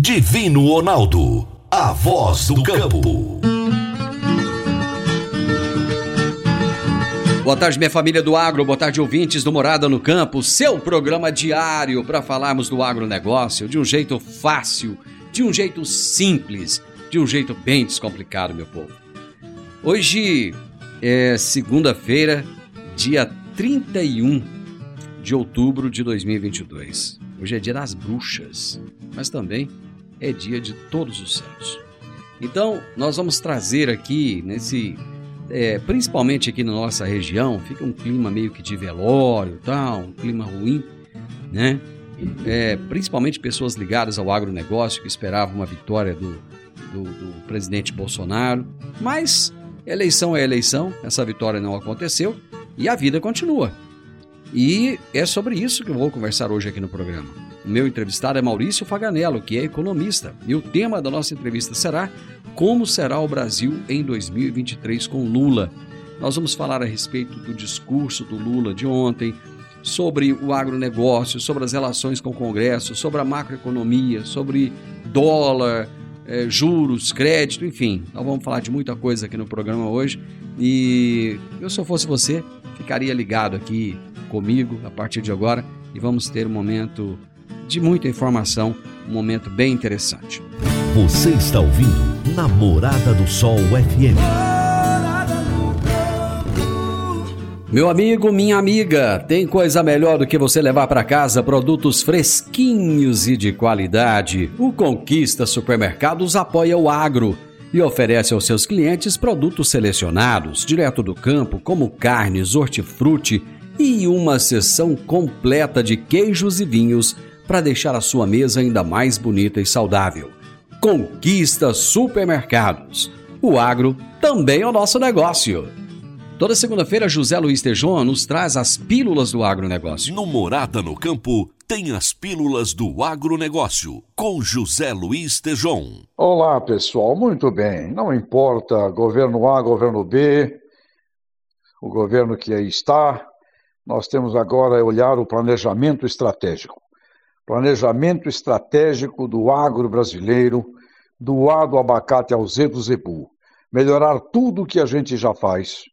Divino Ronaldo. A voz do campo. Boa tarde, minha família do agro, boa tarde, ouvintes do Morada no Campo, seu programa diário para falarmos do agronegócio de um jeito fácil, de um jeito simples, de um jeito bem descomplicado, meu povo. Hoje é segunda-feira, dia 31 de outubro de 2022. Hoje é dia das bruxas, mas também é dia de todos os santos. Então, nós vamos trazer aqui nesse é, principalmente aqui na nossa região, fica um clima meio que de velório, tal, um clima ruim, né? É, principalmente pessoas ligadas ao agronegócio que esperavam uma vitória do, do, do presidente Bolsonaro. Mas eleição é eleição, essa vitória não aconteceu e a vida continua. E é sobre isso que eu vou conversar hoje aqui no programa. O meu entrevistado é Maurício Faganello, que é economista, e o tema da nossa entrevista será Como será o Brasil em 2023 com Lula? Nós vamos falar a respeito do discurso do Lula de ontem, sobre o agronegócio, sobre as relações com o Congresso, sobre a macroeconomia, sobre dólar, eh, juros, crédito, enfim. Nós vamos falar de muita coisa aqui no programa hoje. E eu, se eu fosse você, ficaria ligado aqui comigo a partir de agora e vamos ter um momento de muita informação, um momento bem interessante. Você está ouvindo Namorada do Sol FM. Meu amigo, minha amiga, tem coisa melhor do que você levar para casa produtos fresquinhos e de qualidade. O Conquista Supermercados apoia o agro e oferece aos seus clientes produtos selecionados, direto do campo, como carnes, hortifruti e uma seção completa de queijos e vinhos para deixar a sua mesa ainda mais bonita e saudável. Conquista Supermercados. O agro também é o nosso negócio. Toda segunda-feira, José Luiz Tejon nos traz as pílulas do agronegócio. No Morada no Campo, tem as pílulas do agronegócio, com José Luiz Tejon. Olá, pessoal. Muito bem. Não importa governo A, governo B, o governo que aí está, nós temos agora a olhar o planejamento estratégico. Planejamento estratégico do agro brasileiro, do A do abacate ao Z do zebu. Melhorar tudo o que a gente já faz,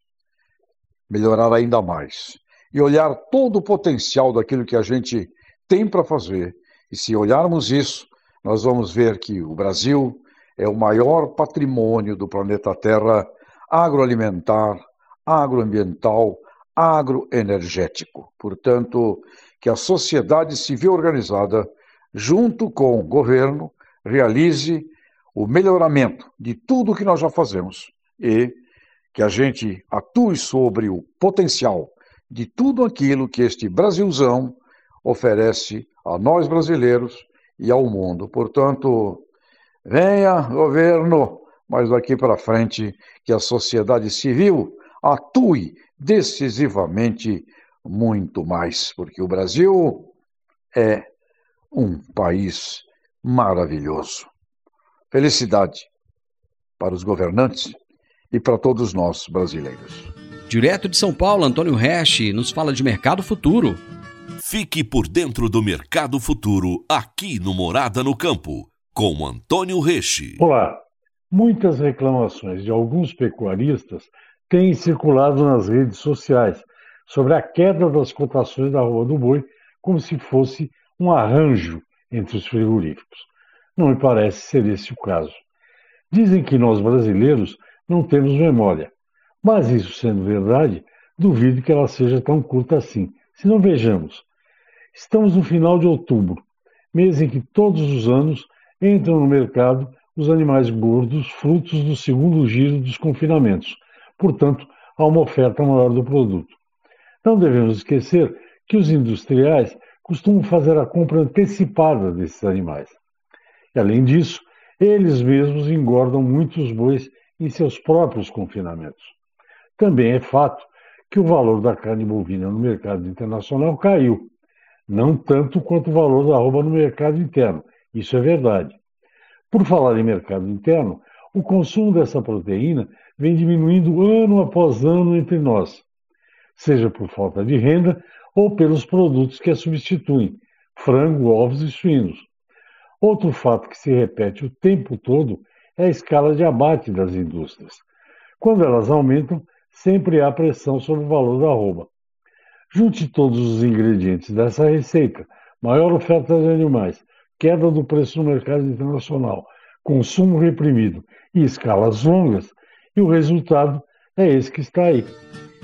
melhorar ainda mais. E olhar todo o potencial daquilo que a gente tem para fazer. E se olharmos isso, nós vamos ver que o Brasil é o maior patrimônio do planeta Terra agroalimentar, agroambiental, agroenergético. Portanto, que a sociedade civil organizada, junto com o governo, realize o melhoramento de tudo o que nós já fazemos e que a gente atue sobre o potencial de tudo aquilo que este Brasilzão oferece a nós brasileiros e ao mundo. Portanto, venha, governo, mas daqui para frente que a sociedade civil atue decisivamente muito mais, porque o Brasil é um país maravilhoso. Felicidade para os governantes e para todos nós brasileiros. Direto de São Paulo, Antônio Resch nos fala de mercado futuro. Fique por dentro do mercado futuro aqui no Morada no Campo, com Antônio Reche. Olá. Muitas reclamações de alguns pecuaristas têm circulado nas redes sociais sobre a queda das cotações da Rua do Boi, como se fosse um arranjo entre os frigoríficos. Não me parece ser esse o caso. Dizem que nós brasileiros não temos memória, mas isso sendo verdade, duvido que ela seja tão curta assim. Se não vejamos, estamos no final de outubro, mês em que todos os anos entram no mercado os animais gordos, frutos do segundo giro dos confinamentos. Portanto, há uma oferta maior do produto. Não devemos esquecer que os industriais costumam fazer a compra antecipada desses animais. E, além disso, eles mesmos engordam muitos bois em seus próprios confinamentos. Também é fato que o valor da carne bovina no mercado internacional caiu, não tanto quanto o valor da arroba no mercado interno, isso é verdade. Por falar em mercado interno, o consumo dessa proteína vem diminuindo ano após ano entre nós, seja por falta de renda ou pelos produtos que a substituem, frango, ovos e suínos. Outro fato que se repete o tempo todo é a escala de abate das indústrias. Quando elas aumentam, sempre há pressão sobre o valor da arroba. Junte todos os ingredientes dessa receita: maior oferta de animais, queda do preço no mercado internacional, consumo reprimido e escalas longas, e o resultado é esse que está aí.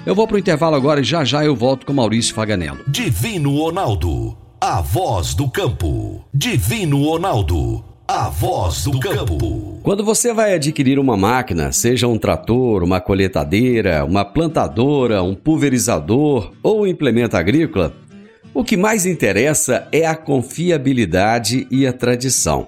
Eu vou para o intervalo agora e já já eu volto com Maurício Faganello. Divino Ronaldo, a voz do campo. Divino Ronaldo, a voz do campo. Quando você vai adquirir uma máquina, seja um trator, uma coletadeira, uma plantadora, um pulverizador ou um implemento agrícola, o que mais interessa é a confiabilidade e a tradição,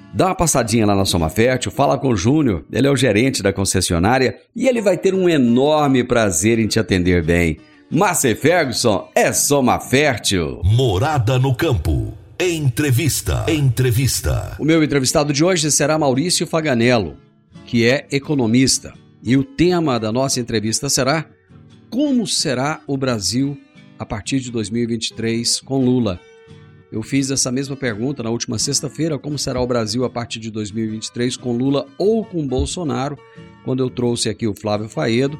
Dá uma passadinha lá na Soma Fértil, fala com o Júnior, ele é o gerente da concessionária e ele vai ter um enorme prazer em te atender bem. Márcia Ferguson é Soma Fértil. Morada no campo. Entrevista. Entrevista. O meu entrevistado de hoje será Maurício Faganello, que é economista. E o tema da nossa entrevista será Como será o Brasil a partir de 2023 com Lula? Eu fiz essa mesma pergunta na última sexta-feira: como será o Brasil a partir de 2023 com Lula ou com Bolsonaro? Quando eu trouxe aqui o Flávio Faedo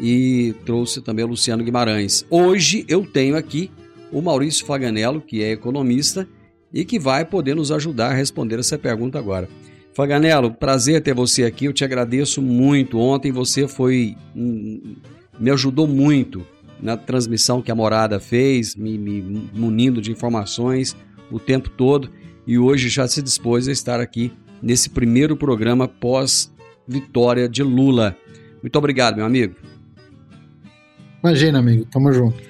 e trouxe também o Luciano Guimarães. Hoje eu tenho aqui o Maurício Faganello, que é economista e que vai poder nos ajudar a responder essa pergunta agora. Faganello, prazer ter você aqui. Eu te agradeço muito. Ontem você foi me ajudou muito na transmissão que a morada fez, me, me munindo de informações o tempo todo e hoje já se dispôs a estar aqui nesse primeiro programa pós-vitória de Lula. Muito obrigado, meu amigo. Imagina, amigo, tamo junto.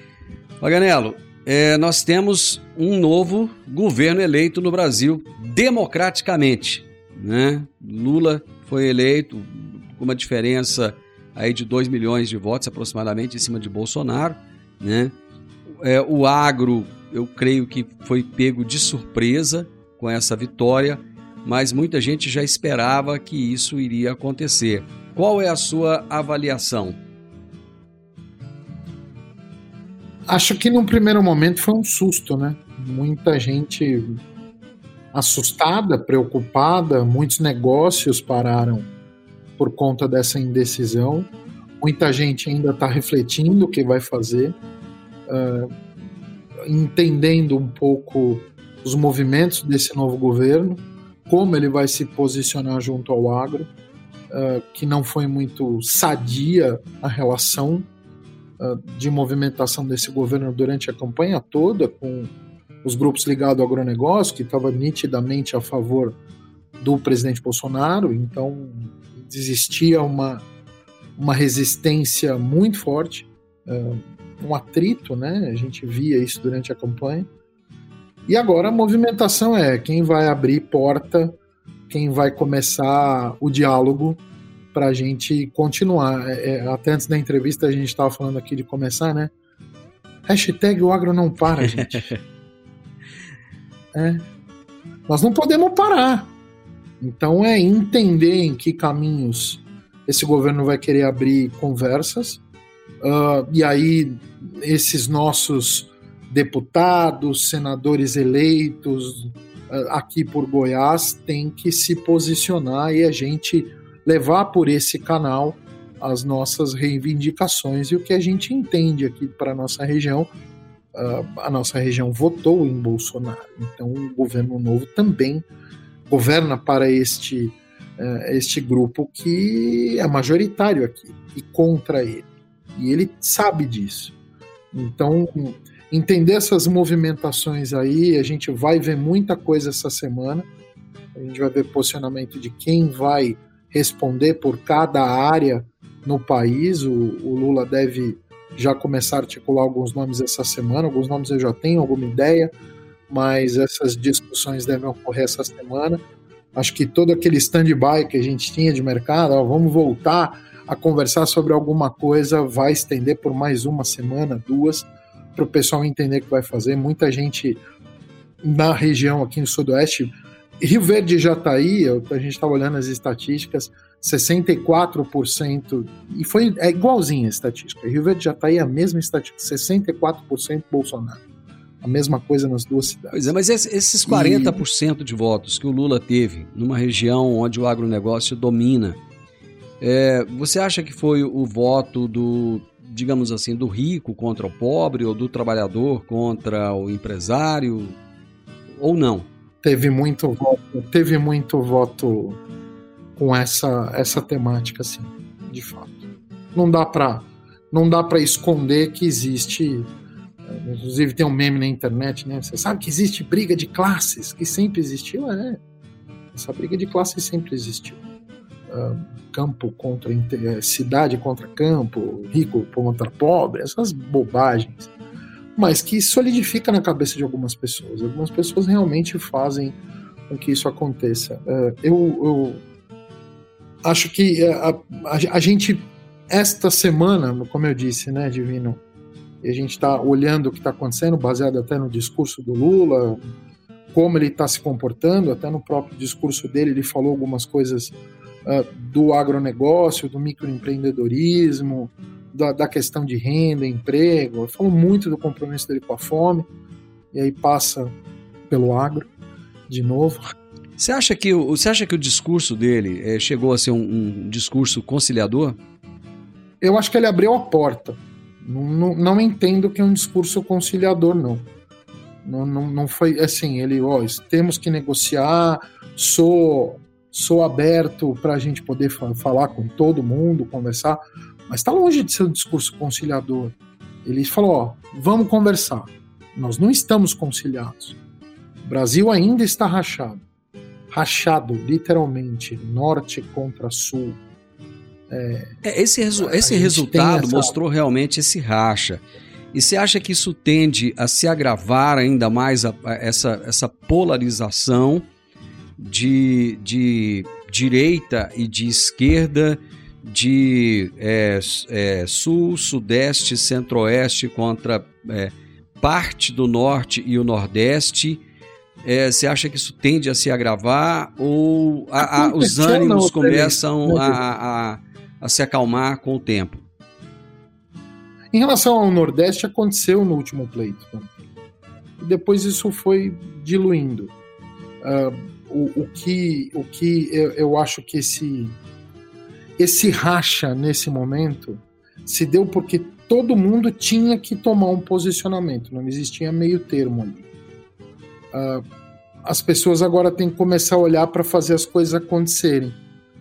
Paganello, é, nós temos um novo governo eleito no Brasil democraticamente. Né? Lula foi eleito com uma diferença aí de 2 milhões de votos aproximadamente em cima de Bolsonaro, né? É, o agro, eu creio que foi pego de surpresa com essa vitória, mas muita gente já esperava que isso iria acontecer. Qual é a sua avaliação? Acho que num primeiro momento foi um susto, né? Muita gente assustada, preocupada, muitos negócios pararam por conta dessa indecisão. Muita gente ainda está refletindo o que vai fazer, uh, entendendo um pouco os movimentos desse novo governo, como ele vai se posicionar junto ao agro, uh, que não foi muito sadia a relação uh, de movimentação desse governo durante a campanha toda, com os grupos ligados ao agronegócio, que estava nitidamente a favor do presidente Bolsonaro, então existia uma, uma resistência muito forte, uh, um atrito, né? A gente via isso durante a campanha. E agora a movimentação é quem vai abrir porta, quem vai começar o diálogo para a gente continuar. É, é, até antes da entrevista a gente estava falando aqui de começar, né? Hashtag o agro não para, gente. é. Nós não podemos parar. Então é entender em que caminhos esse governo vai querer abrir conversas, uh, e aí esses nossos deputados, senadores eleitos uh, aqui por Goiás têm que se posicionar e a gente levar por esse canal as nossas reivindicações e o que a gente entende aqui para a nossa região. Uh, a nossa região votou em Bolsonaro, então o governo novo também governa para este, uh, este grupo que é majoritário aqui e contra ele. E ele sabe disso. Então, entender essas movimentações aí, a gente vai ver muita coisa essa semana. A gente vai ver posicionamento de quem vai responder por cada área no país. O, o, Lula deve já começar a articular alguns nomes essa semana, alguns nomes eu já tenho alguma ideia, mas essas discussões devem ocorrer essa semana. Acho que todo aquele stand-by que a gente tinha de mercado, ó, vamos voltar a conversar sobre alguma coisa, vai estender por mais uma semana, duas, para o pessoal entender o que vai fazer. Muita gente na região aqui no Sudoeste, Rio Verde e Jataí, a gente estava olhando as estatísticas, 64%, e foi é igualzinha a estatística. Rio Verde já está aí a mesma estatística, 64% Bolsonaro. A mesma coisa nas duas cidades. Pois é, mas esses 40% e... de votos que o Lula teve numa região onde o agronegócio domina, é, você acha que foi o voto do, digamos assim, do rico contra o pobre, ou do trabalhador contra o empresário, ou não? Teve muito voto, teve muito voto com essa essa temática assim, de fato. Não dá para não dá para esconder que existe inclusive tem um meme na internet, né? Você sabe que existe briga de classes, que sempre existiu, é. Essa briga de classes sempre existiu. Uh, campo contra eh, cidade contra campo, rico contra pobre, essas bobagens. Mas que solidifica na cabeça de algumas pessoas. Algumas pessoas realmente fazem com que isso aconteça. Uh, eu, eu acho que é, a, a, a, gente, esta semana, como eu disse, né, Divino, e a gente está olhando o que está acontecendo, baseado até no discurso do Lula, como ele está se comportando, até no próprio discurso dele, ele falou algumas coisas uh, do agronegócio, do microempreendedorismo, da, da, questão de renda, emprego, ele falou muito do compromisso dele com a fome, e aí passa pelo agro, de novo. Você acha que, você acha que o discurso dele é, chegou a ser um, um, discurso conciliador? Eu acho que ele abriu a porta. Não, não, não entendo que é um discurso conciliador, não. Não, não, não foi assim, ele, ó, temos que negociar, sou, sou aberto para a gente poder falar com todo mundo, conversar, mas está longe de ser um discurso conciliador. Ele falou, ó, vamos conversar. Nós não estamos conciliados. O Brasil ainda está rachado rachado, literalmente, norte contra sul. É, esse resu esse resultado essa... mostrou realmente esse racha. E você acha que isso tende a se agravar ainda mais a, a essa, essa polarização de, de direita e de esquerda, de é, é, sul, sudeste, centro-oeste contra é, parte do norte e o nordeste? É, você acha que isso tende a se agravar ou a, a, os ânimos começam a, a, se acalmar com o tempo? Em relação ao Nordeste, aconteceu no último pleito. Depois isso foi diluindo. Uh, o, o, que, o que eu, eu, acho que esse, esse racha nesse momento se deu porque todo mundo tinha que tomar um posicionamento, não existia meio termo ali. Uh, as pessoas agora têm que começar a olhar para fazer as coisas acontecerem.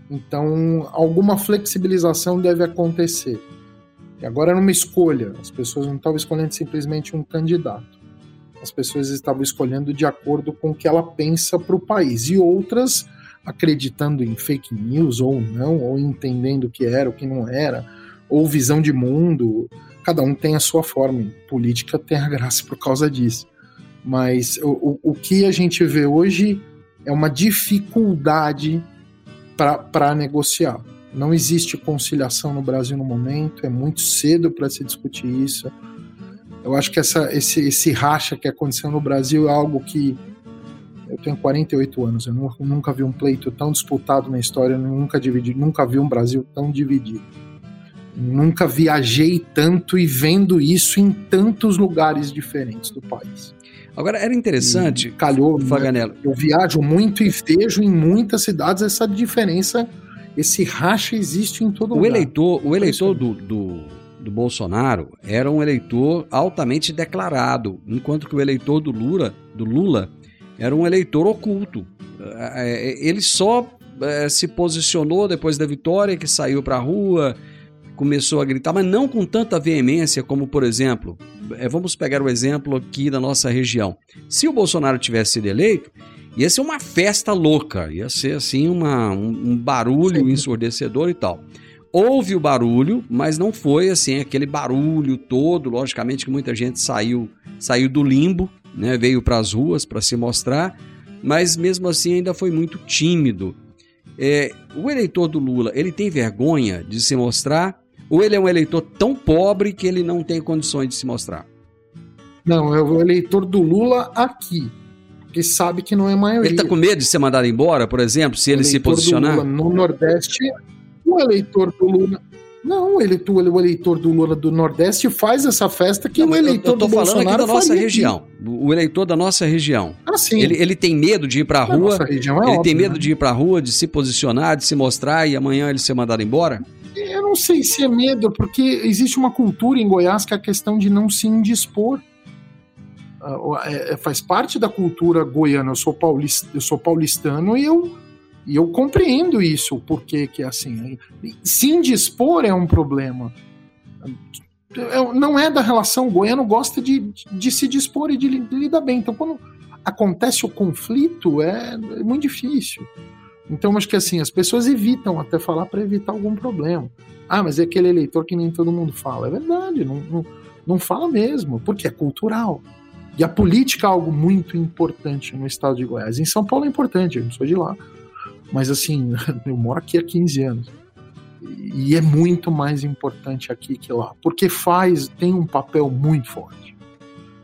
Então, alguma flexibilização deve acontecer. E agora era uma escolha. As pessoas não estavam escolhendo simplesmente um candidato. As pessoas estavam escolhendo de acordo com o que ela pensa para o país. E outras acreditando em fake news ou não, ou entendendo o que era, o que não era, ou visão de mundo. Cada um tem a sua forma. Política tem a graça por causa disso. Mas o, o, que a gente vê hoje é uma dificuldade para negociar. Não existe conciliação no Brasil no momento, é muito cedo para se discutir isso. Eu acho que essa, esse, esse racha que aconteceu no Brasil é algo que Eu tenho 48 anos, eu nu- nunca vi um pleito tão disputado na história, nunca, dividi, nunca vi um Brasil tão dividido. Nunca viajei tanto e vendo isso em tantos lugares diferentes do país. Agora, era interessante, Calhou, né? Faganello, eu viajo muito e vejo em muitas cidades essa diferença, esse racha existe em todo o lugar. eleitor, o eleitor do, do, do Bolsonaro era um eleitor altamente declarado, enquanto que o eleitor do Lula, do Lula era um eleitor oculto. É, Ele só é, se posicionou depois da vitória, que saiu para a rua, começou a gritar, mas não com tanta veemência como, por exemplo, é, vamos pegar o exemplo aqui da nossa região. Se o Bolsonaro tivesse sido eleito, ia ser uma festa louca, ia ser assim uma, um, um barulho Sim. ensurdecedor e tal. Houve o barulho, mas não foi assim aquele barulho todo. Logicamente que muita gente saiu, saiu do limbo, né? veio para as ruas para se mostrar, mas mesmo assim ainda foi muito tímido. É, o eleitor do Lula, ele tem vergonha de se mostrar? Ou ele é um eleitor tão pobre que ele não tem condições de se mostrar? Não, é o eleitor do Lula aqui, que sabe que não é maioria. Ele tá com medo de ser mandado embora, por exemplo, se ele se eleitor do posicionar? Lula no Nordeste, o eleitor do Lula. Não, eleitor, o eleitor do Lula do Nordeste faz essa festa que Não, o eu- eleitor eu tô do falando Bolsonaro aqui da nossa região. O eleitor da nossa região. Aqui. Ah, sim. Ele, ele tem medo de ir pra Na rua, nossa região é ele óbvio, tem medo né? de ir pra rua, de se posicionar, de se mostrar e amanhã ele ser mandado embora? Não sei se é medo, porque existe uma cultura em Goiás que é a questão de não se indispor. Ah, é- é- faz parte da cultura goiana. Eu sou, eu sou paulistano e eu, e eu compreendo isso, o porquê que é assim. Se indispor é um problema. É- não é da relação. O goiano gosta de, de se dispor e de lidar bem. Então, quando acontece o conflito, é, é muito difícil. Então, acho que assim, as pessoas evitam até falar para evitar algum problema. Ah, mas é aquele eleitor que nem todo mundo fala. É verdade, não, não, não fala mesmo, porque é cultural. E a política é algo muito importante no estado de Goiás. Em São Paulo é importante, eu não sou de lá. Mas assim, eu moro aqui há 15 anos. E é muito mais importante aqui que lá. Porque faz, tem um papel muito forte.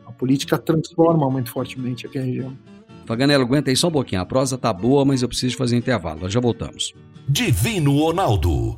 A política transforma muito fortemente aqui a região. Faganello, aguenta aí só um pouquinho. A prosa tá boa, mas eu preciso fazer intervalo. Nós já voltamos. Divino Ronaldo,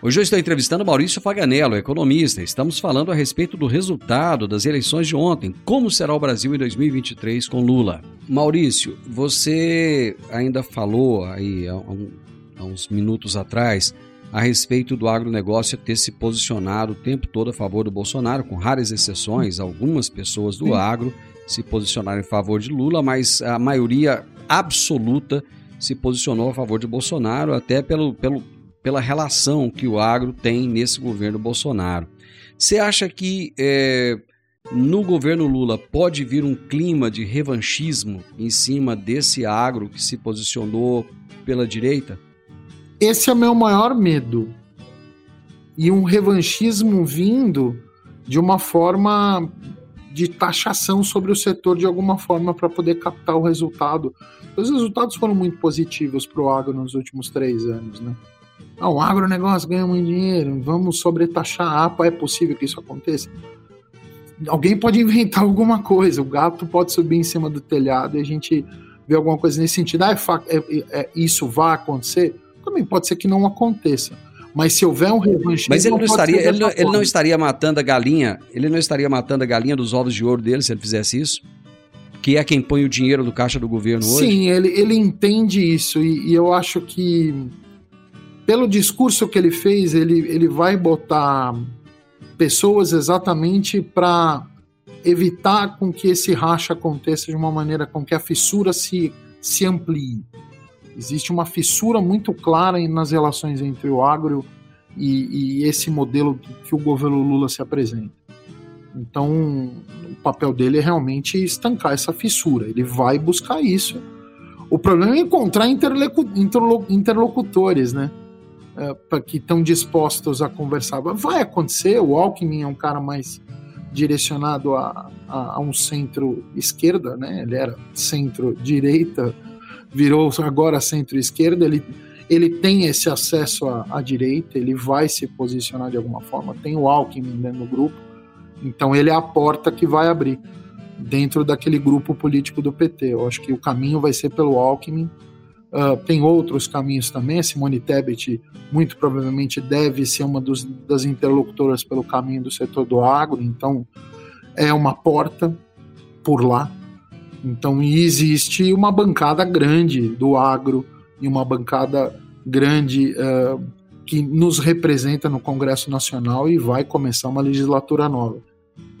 Hoje eu estou entrevistando Maurício Faganello, economista. Estamos falando a respeito do resultado das eleições de ontem. Como será o Brasil em 2023 com Lula? Maurício, você ainda falou aí há, um- há uns minutos atrás a respeito do agronegócio ter se posicionado o tempo todo a favor do Bolsonaro, com raras exceções, algumas pessoas do Sim. agro se posicionaram em favor de Lula, mas a maioria absoluta se posicionou a favor de Bolsonaro, até pelo, pelo, pela relação que o agro tem nesse governo Bolsonaro. Você acha que é, no governo Lula pode vir um clima de revanchismo em cima desse agro que se posicionou pela direita? Esse é meu maior medo. E um revanchismo vindo de uma forma de taxação sobre o setor de alguma forma para poder captar o resultado. Os resultados foram muito positivos para o agro nos últimos três anos, né? Ah, o agronegócio ganha muito dinheiro, vamos sobretaxar a APA, é possível que isso aconteça? Alguém pode inventar alguma coisa, o gato pode subir em cima do telhado e a gente vê alguma coisa nesse sentido. Ah, é é- é- é- isso vai acontecer? Também pode ser que não aconteça. Mas se houver um revanchismo... Mas ele não estaria, ele não, ele não estaria matando a galinha, ele não estaria matando a galinha dos ovos de ouro dele se ele fizesse isso? Que é quem põe o dinheiro do caixa do governo hoje? Sim, ele, ele entende isso e, e eu acho que pelo discurso que ele fez, ele, ele vai botar pessoas exatamente para evitar com que esse racha aconteça de uma maneira com que a fissura se, se amplie. Existe uma fissura muito clara nas relações entre o agro e, e esse modelo que o governo Lula se apresenta. Então, o papel dele é realmente estancar essa fissura. Ele vai buscar isso. O problema é encontrar interlocutores, né? É, que estão dispostos a conversar. Vai acontecer, o Alckmin é um cara mais direcionado a, a, a um centro-esquerda, né? ele era centro-direita, virou agora centro-esquerda, ele, ele tem esse acesso à, à, direita, ele vai se posicionar de alguma forma, tem o Alckmin dentro do grupo, então ele é a porta que vai abrir dentro daquele grupo político do PT. Eu acho que o caminho vai ser pelo Alckmin, Uh, tem outros caminhos também. Simone Tebet, muito provavelmente, deve ser uma dos, das interlocutoras pelo caminho do setor do agro, então é uma porta por lá. Então, existe uma bancada grande do agro e uma bancada grande uh, que nos representa no Congresso Nacional e vai começar uma legislatura nova.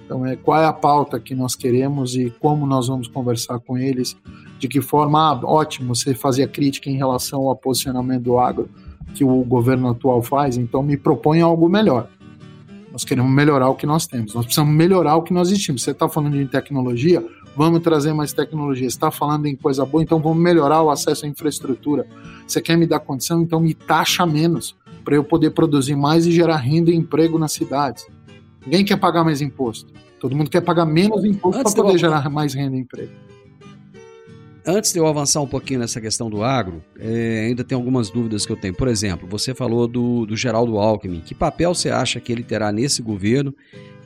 Então, é, qual é a pauta que nós queremos e como nós vamos conversar com eles de que forma, ah, ótimo, você fazia crítica em relação ao posicionamento do agro que o governo atual faz, então me propõe algo melhor. Nós queremos melhorar o que nós temos, nós precisamos melhorar o que nós existimos. Você está falando de tecnologia, vamos trazer mais tecnologia. Você está falando em coisa boa, então vamos melhorar o acesso à infraestrutura. Você quer me dar condição, então me taxa menos, para eu poder produzir mais e gerar renda e emprego nas cidades. Ninguém quer pagar mais imposto. Todo mundo quer pagar menos imposto para poder gerar mais renda e emprego. Antes de eu avançar um pouquinho nessa questão do agro, é, ainda tem algumas dúvidas que eu tenho. Por exemplo, você falou do, do Geraldo Alckmin. Que papel você acha que ele terá nesse governo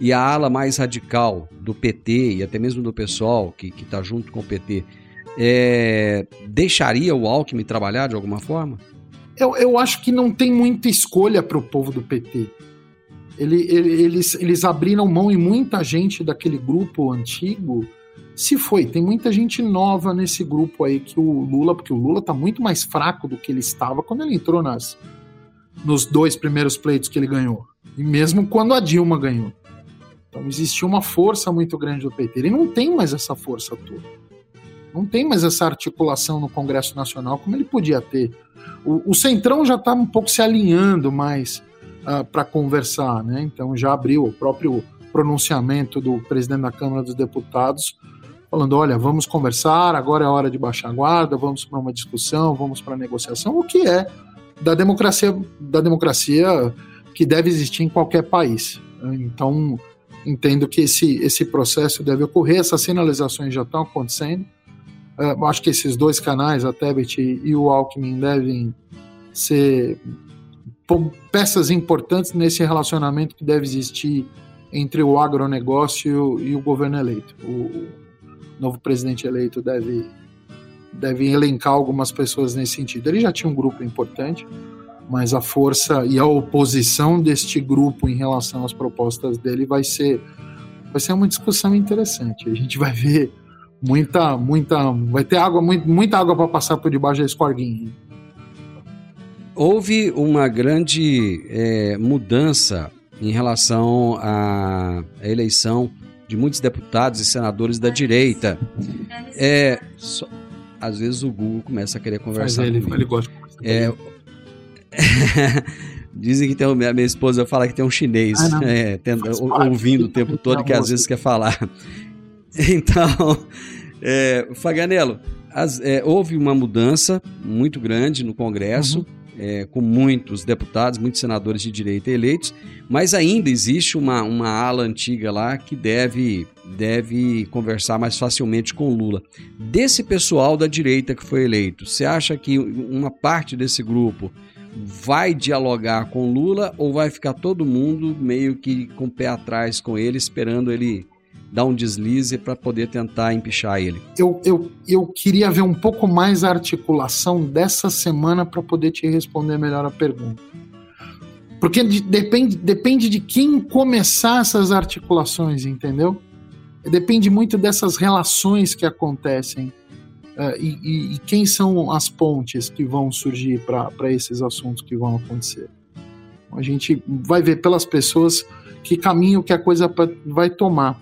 e a ala mais radical do PT e até mesmo do PSOL, que está junto com o PT, é, deixaria o Alckmin trabalhar de alguma forma? Eu, eu acho que não tem muita escolha para o povo do PT. Ele, ele, eles, eles abriram mão e muita gente daquele grupo antigo se foi. Tem muita gente nova nesse grupo aí que o Lula, porque o Lula tá muito mais fraco do que ele estava quando ele entrou nas, nos dois primeiros pleitos que ele ganhou. E mesmo quando a Dilma ganhou. Então existia uma força muito grande do PT. Ele não tem mais essa força toda. Não tem mais essa articulação no Congresso Nacional como ele podia ter. O, o Centrão já está um pouco se alinhando mais uh, ah, para conversar, né? Então já abriu o próprio pronunciamento do presidente da Câmara dos Deputados falando: olha, vamos conversar, agora é hora de baixar a guarda, vamos para uma discussão, vamos para negociação, o que é da democracia, da democracia que deve existir em qualquer país. Então, entendo que esse, esse processo deve ocorrer, essas sinalizações já estão acontecendo. Uh, acho que esses dois canais, a Tebet e o Alckmin, devem ser peças importantes nesse relacionamento que deve existir entre o agronegócio e o governo eleito. O, novo presidente eleito deve, deve elencar algumas pessoas nesse sentido. Ele já tinha um grupo importante, mas a força e a oposição deste grupo em relação às propostas dele vai ser vai ser uma discussão interessante. A gente vai ver muita muita vai ter água muita água para passar por debaixo da escorguinha. Houve uma grande é, mudança em relação à eleição de muitos deputados e senadores da direita. É, só, às vezes o Google começa a querer conversar. Ele, ele gosta. É, Dizem que tem minha, minha esposa fala que tem um chinês ah, é, tendo, ouvindo o tempo todo que às vezes quer falar. Então, é, Faganello, as, é, houve uma mudança muito grande no Congresso. Uhum é, com muitos deputados, muitos senadores de direita eleitos, mas ainda existe uma, uma ala antiga lá que deve, deve conversar mais facilmente com Lula. Desse pessoal da direita que foi eleito, você acha que uma parte desse grupo vai dialogar com Lula ou vai ficar todo mundo meio que com o pé atrás com ele, esperando ele dar um deslize para poder tentar empichar ele. Eu, eu, eu queria ver um pouco mais a articulação dessa semana para poder te responder melhor a pergunta. Porque depende, depende de quem começar essas articulações, entendeu? Depende muito dessas relações que acontecem Uh, e, e, e, quem são as pontes que vão surgir para esses assuntos que vão acontecer? A gente vai ver pelas pessoas que caminho que a coisa vai tomar.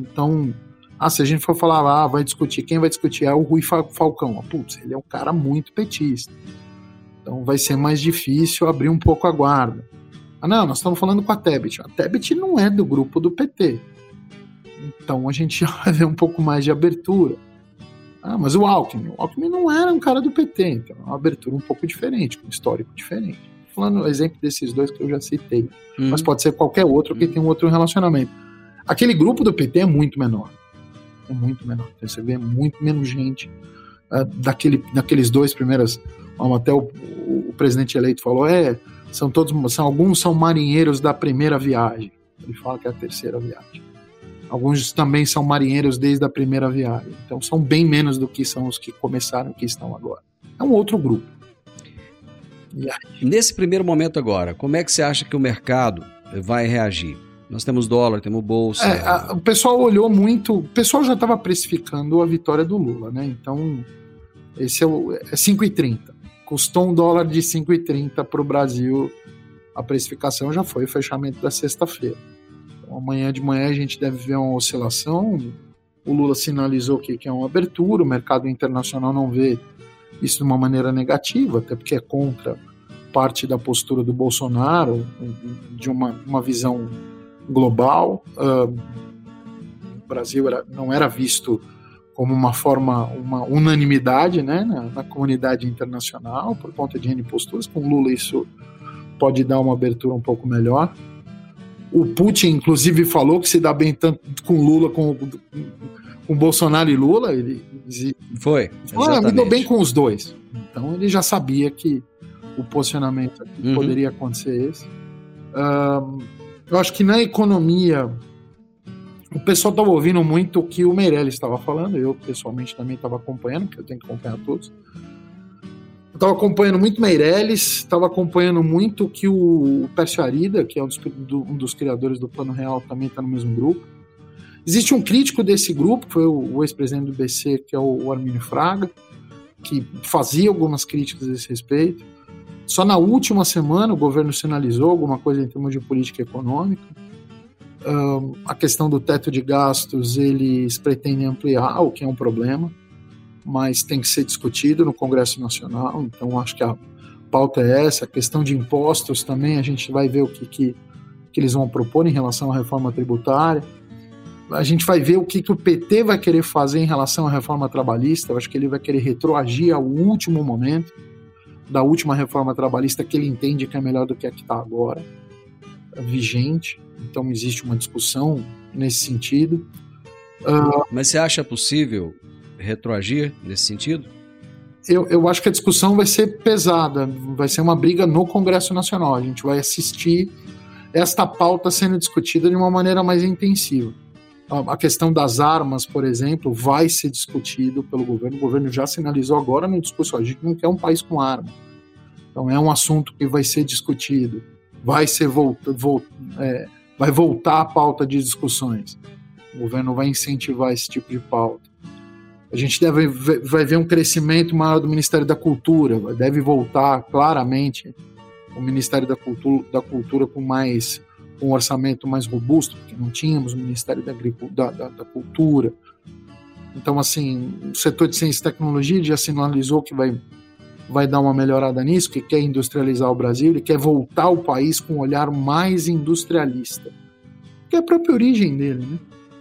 Então, ah, se a gente for falar, ah, vai discutir, quem vai discutir é o Rui Falcão. Ah, putz, ele é um cara muito petista. Então vai ser mais difícil abrir um pouco a guarda. Ah, não, nós estamos falando com a Tebet. A Tebet não é do grupo do PT. Então a gente vai ver um pouco mais de abertura. Ah, mas o Alckmin. O Alckmin não era um cara do PT, então é uma abertura um pouco diferente, com um histórico diferente. Falando o exemplo desses dois que eu já citei. Uhum. Mas pode ser qualquer outro que uhum. tem um outro relacionamento. Aquele grupo do PT é muito menor é muito menor. Então, você vê muito menos gente uh, daquele, daqueles dois primeiros. até o, o, presidente eleito falou: é, são todos, são, alguns são marinheiros da primeira viagem. Ele fala que é a terceira viagem. Alguns também são marinheiros desde a primeira viagem. Então são bem menos do que são os que começaram que estão agora. É um outro grupo. Nesse primeiro momento agora, como é que você acha que o mercado vai reagir? Nós temos dólar, temos bolsa. É, a, o pessoal olhou muito. O pessoal já estava precificando a vitória do Lula, né? Então, esse é, é 5,30. Custou um dólar de 5,30 para o Brasil. A precificação já foi o fechamento da sexta-feira. Então, amanhã de manhã a gente deve ver uma oscilação. O Lula sinalizou que, que é uma abertura, o mercado internacional não vê isso de uma maneira negativa, até porque é contra parte da postura do Bolsonaro, de uma, uma visão global. Uh, o Brasil era, não era visto como uma forma, uma unanimidade né, na, na, comunidade internacional, por conta de N posturas. Com Lula, isso pode dar uma abertura um pouco melhor. O Putin, inclusive, falou que se dá bem tanto com Lula com, com Bolsonaro e Lula. Ele, Foi. Ah, me deu bem com os dois. Então ele já sabia que o posicionamento uhum. poderia acontecer esse. Um, eu acho que na economia, o pessoal estava ouvindo muito o que o Meirelles estava falando, eu pessoalmente também estava acompanhando, porque eu tenho que acompanhar todos. Eu estava acompanhando muito Meirelles, estava acompanhando muito que o Pércio Arida, que é um dos, do, um dos criadores do Plano Real, também está no mesmo grupo. Existe um crítico desse grupo, que foi o, o ex-presidente do BC, que é o, o Armínio Fraga, que fazia algumas críticas a esse respeito. Só na última semana o governo sinalizou alguma coisa em termos de política econômica. Um, a questão do teto de gastos eles pretendem ampliar, o que é um problema, mas tem que ser discutido no Congresso Nacional. Então acho que a pauta é essa. A questão de impostos também a gente vai ver o que, que, que eles vão propor em relação à reforma tributária. A gente vai ver o que, que o PT vai querer fazer em relação à reforma trabalhista. Eu acho que ele vai querer retroagir ao último momento da última reforma trabalhista que ele entende que é melhor do que a que está agora, vigente. Então existe uma discussão nesse sentido. Uh, Mas você acha possível retroagir nesse sentido? Eu, eu acho que a discussão vai ser pesada, vai ser uma briga no Congresso Nacional. A gente vai assistir esta pauta sendo discutida de uma maneira mais intensiva. A questão das armas, por exemplo, vai ser discutido pelo governo. O governo já sinalizou agora no discurso: a gente não quer um país com arma. Então é um assunto que vai ser discutido, vai ser volta, volta, é, vai voltar à pauta de discussões. O governo vai incentivar esse tipo de pauta. A gente deve vai ver um crescimento maior do Ministério da Cultura, deve voltar claramente o Ministério da Cultura, da Cultura com mais com um orçamento mais robusto, porque não tínhamos o Ministério da, da, da, da Cultura. Então, assim, o setor de ciência e tecnologia já sinalizou que vai, vai dar uma melhorada nisso, que quer industrializar o Brasil, ele quer voltar o país com um olhar mais industrialista, que é a própria origem dele, né?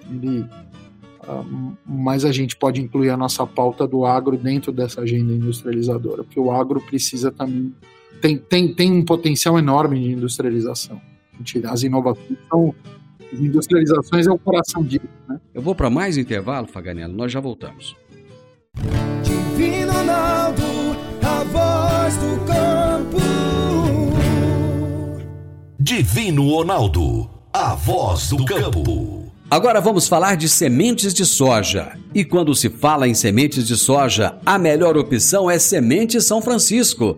Ele, uh, mas a gente pode incluir a nossa pauta do agro dentro dessa agenda industrializadora, porque o agro precisa também tem, tem, tem um potencial enorme de industrialização. As inovações são. As industrializações é o coração disso. Né? Eu vou para mais intervalo, Faganello, nós já voltamos. Divino Ronaldo, a voz do campo. Divino Ronaldo, a voz do campo. Agora vamos falar de sementes de soja. E quando se fala em sementes de soja, a melhor opção é Semente São Francisco.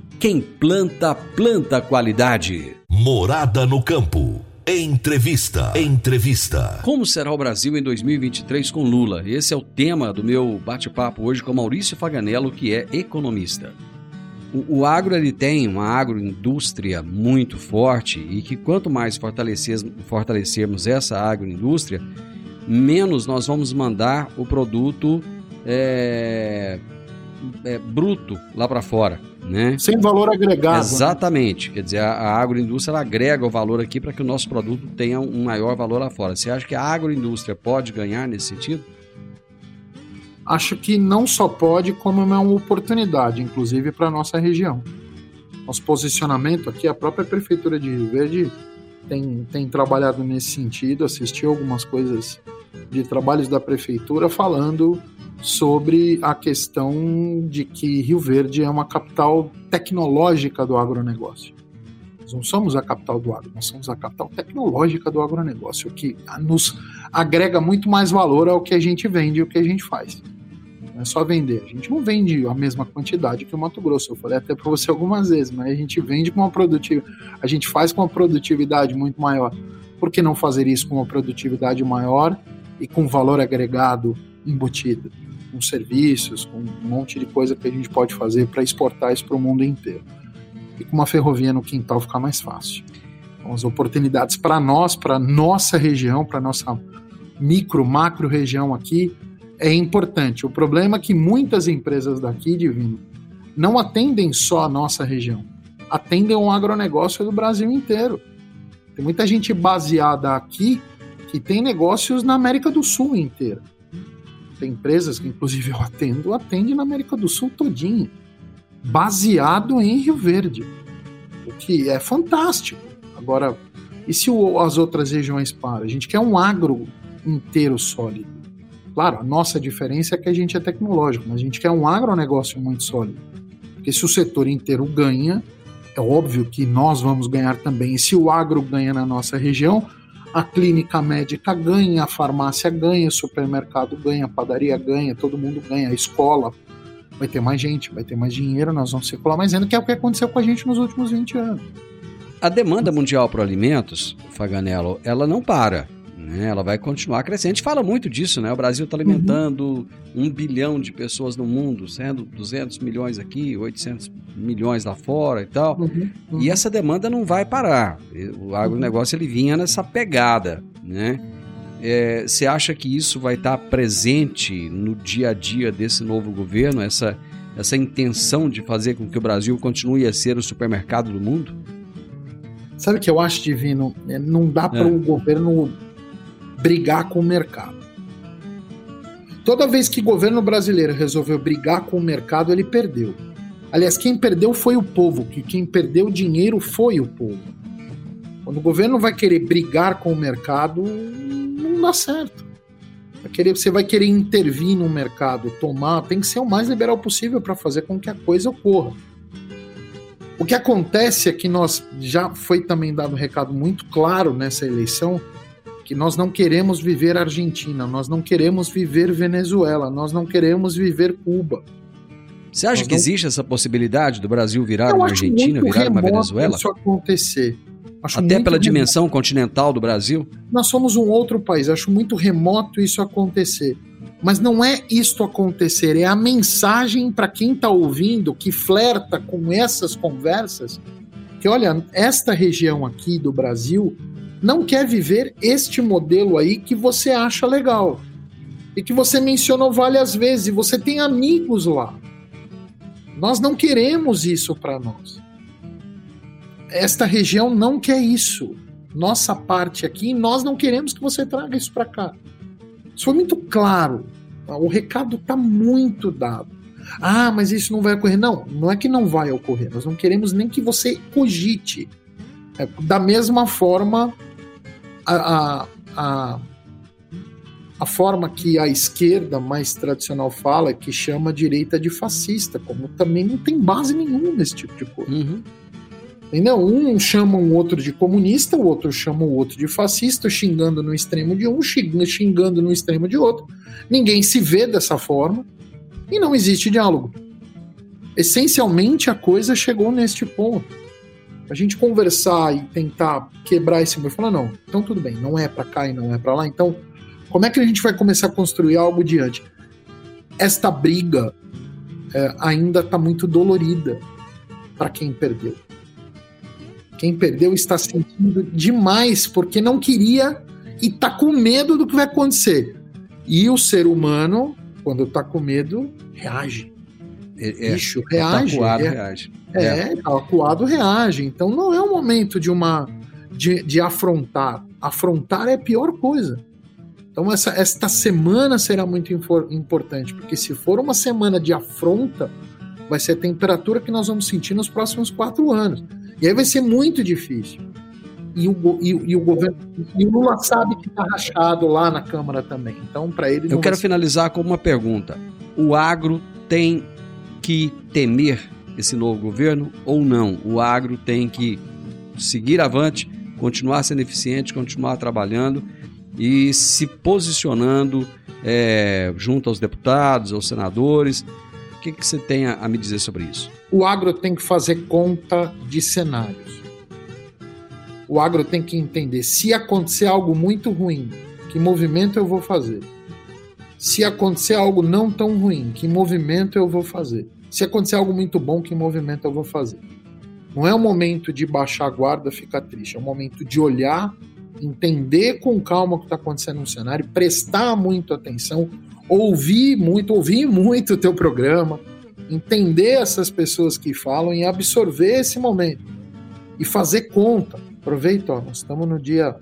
quem planta, planta qualidade. Morada no campo. Entrevista. Entrevista. Como será o Brasil em 2023 com Lula? Esse é o tema do meu bate-papo hoje com Maurício Faganello, que é economista. O, o agro ele tem uma agroindústria muito forte e que quanto mais fortalecermos essa agroindústria, menos nós vamos mandar o produto é, é, bruto lá para fora. Né? Sem valor agregado. Né? Exatamente. Né? Quer dizer, a, a agroindústria agrega o valor aqui para que o nosso produto tenha um maior valor lá fora. Você acha que a agroindústria pode ganhar nesse sentido? acho que não só pode, como é uma oportunidade, inclusive para a nossa região. Nosso posicionamento aqui, a própria Prefeitura de Rio Verde tem, tem trabalhado nesse sentido, assistiu algumas coisas de trabalhos da Prefeitura falando sobre a questão de que Rio Verde é uma capital tecnológica do agronegócio. Nós não somos a capital do agro, nós somos a capital tecnológica do agronegócio, o que nos agrega muito mais valor ao que a gente vende e o que a gente faz. Não é só vender. A gente não vende a mesma quantidade que o Mato Grosso. Eu falei até para você algumas vezes, mas a gente vende com uma produtividade, a gente faz com uma produtividade muito maior. Por que não fazer isso com uma produtividade maior e com valor agregado embutido? Com serviços, com um monte de coisa que a gente pode fazer para exportar isso para o mundo inteiro. E com uma ferrovia no quintal ficar mais fácil. Então, as oportunidades para nós, para nossa região, para nossa micro, macro região aqui, é importante. O problema é que muitas empresas daqui, Divino, não atendem só a nossa região, atendem o agronegócio do Brasil inteiro. Tem muita gente baseada aqui que tem negócios na América do Sul inteira. Tem empresas que, inclusive, eu atendo, atende na América do Sul todinha, baseado em Rio Verde, o que é fantástico. Agora, e se as outras regiões param? A gente quer um agro inteiro sólido. Claro, a nossa diferença é que a gente é tecnológico, mas a gente quer um agronegócio muito sólido. Porque se o setor inteiro ganha, é óbvio que nós vamos ganhar também. E se o agro ganha na nossa região, a clínica médica ganha, a farmácia ganha, o supermercado ganha, a padaria ganha, todo mundo ganha, a escola vai ter mais gente, vai ter mais dinheiro, nós vamos circular mais renda, que é o que aconteceu com a gente nos últimos 20 anos. A demanda mundial por alimentos, Faganello, ela não para né? Ela vai continuar crescendo. A gente fala muito disso, né? O Brasil está alimentando uhum. um bilhão de pessoas no mundo, sendo 200 milhões aqui, 800 milhões lá fora e tal. Uhum. Uhum. E essa demanda não vai parar. O agronegócio ele vinha nessa pegada, né? É, você acha que isso vai estar tá presente no dia a dia desse novo governo, essa, essa intenção de fazer com que o Brasil continue a ser o supermercado do mundo? Sabe o que eu acho, Divino? É, não dá para o é. governo brigar com o mercado. Toda vez que o governo brasileiro resolveu brigar com o mercado, ele perdeu. Aliás, quem perdeu foi o povo, que quem perdeu dinheiro foi o povo. Quando o governo vai querer brigar com o mercado, não dá certo. Vai querer, você vai querer intervir no mercado, tomar, tem que ser o mais liberal possível para fazer com que a coisa ocorra. O que acontece é que nós já foi também dado um recado muito claro nessa eleição que nós não queremos viver Argentina, nós não queremos viver Venezuela, nós não queremos viver Cuba. Você acha nós que não... existe essa possibilidade do Brasil virar uma Argentina, virar uma Venezuela? Isso acontecer. Acho Até pela remoto. dimensão continental do Brasil? Nós somos um outro país, acho muito remoto isso acontecer. Mas não é isto acontecer, é a mensagem para quem está ouvindo, que flerta com essas conversas, que olha, esta região aqui do Brasil não quer viver este modelo aí que você acha legal e que você mencionou várias vezes e você tem amigos lá. Nós não queremos isso para nós. Esta região não quer isso. Nossa parte aqui, nós não queremos que você traga isso para cá. Isso foi muito claro. O recado está muito dado. Ah, mas isso não vai ocorrer. Não, não é que não vai ocorrer. Nós não queremos nem que você cogite. É, da mesma forma a, a, a forma que a esquerda mais tradicional fala, é que chama a direita de fascista, como também não tem base nenhuma nesse tipo de coisa. Uhum. Entendeu? Um chama o outro de comunista, o outro chama o outro de fascista, xingando no extremo de um, xingando no extremo de outro. Ninguém se vê dessa forma e não existe diálogo. Essencialmente a coisa chegou neste ponto. A gente conversar e tentar quebrar esse muro e falar: não, então tudo bem, não é para cá e não é para lá, então como é que a gente vai começar a construir algo diante? Esta briga é, ainda está muito dolorida para quem perdeu. Quem perdeu está sentindo demais porque não queria e está com medo do que vai acontecer. E o ser humano, quando está com medo, reage. É, é, Bicho, reage. Tá acuado, é, reage. é, tá acuado, reage. Então não é o momento de uma de, de afrontar. Afrontar é a pior coisa. Então, essa, esta semana será muito importante, porque se for uma semana de afronta, vai ser a temperatura que nós vamos sentir nos próximos quatro anos. E aí vai ser muito difícil. E o, e, e o governo. E o Lula sabe que está rachado lá na Câmara também. Então, para ele. Eu quero ser... finalizar com uma pergunta: o agro tem que temer esse novo governo ou não? O agro tem que seguir avante, continuar sendo eficiente, continuar trabalhando e se posicionando é, junto aos deputados, aos senadores. O que, que você tem a, a me dizer sobre isso? O agro tem que fazer conta de cenários. O agro tem que entender se acontecer algo muito ruim, que movimento eu vou fazer? Se acontecer algo não tão ruim, que movimento eu vou fazer? Se acontecer algo muito bom, que movimento eu vou fazer? Não é o momento de baixar a guarda, ficar triste, é o momento de olhar entender com calma o que está acontecendo no cenário, prestar muito atenção, ouvir muito, ouvir muito o teu programa, entender essas pessoas que falam e absorver esse momento e fazer conta. Aproveita, ó, nós estamos no dia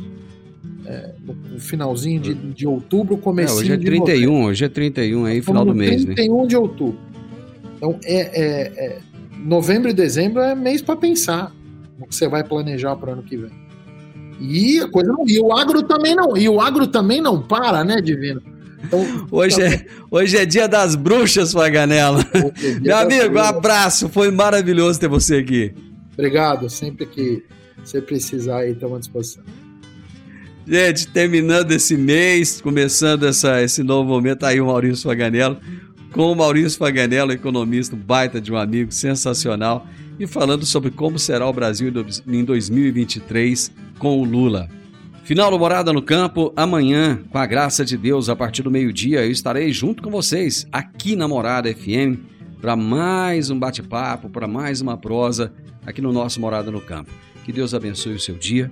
é, no finalzinho de, de outubro, começo é, hoje é 31, hoje é 31 aí, final do mês, 31 né? de outubro. Então, é, é, é, novembro e dezembro é mês para pensar no que você vai planejar para o ano que vem. E a coisa não. E o agro também não. E o agro também não para, né, Divino? Então, hoje, tá... é, hoje é dia das bruxas, Faganella. É Meu amigo, um abraço. Foi maravilhoso ter você aqui. Obrigado. Sempre que você precisar aí, estamos à disposição. Gente, terminando esse mês, começando essa, esse novo momento, aí o Maurício Faganello, com o Maurício Faganello, economista, baita de um amigo, sensacional, e falando sobre como será o Brasil em 2023 com o Lula. Final do Morada no Campo, amanhã, com a graça de Deus, a partir do meio-dia, eu estarei junto com vocês aqui na Morada FM para mais um bate-papo, para mais uma prosa aqui no nosso Morada no Campo. Que Deus abençoe o seu dia,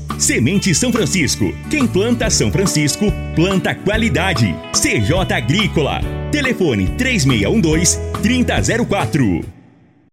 Semente São Francisco. Quem planta São Francisco, planta qualidade. CJ Agrícola. Telefone 3612 3004.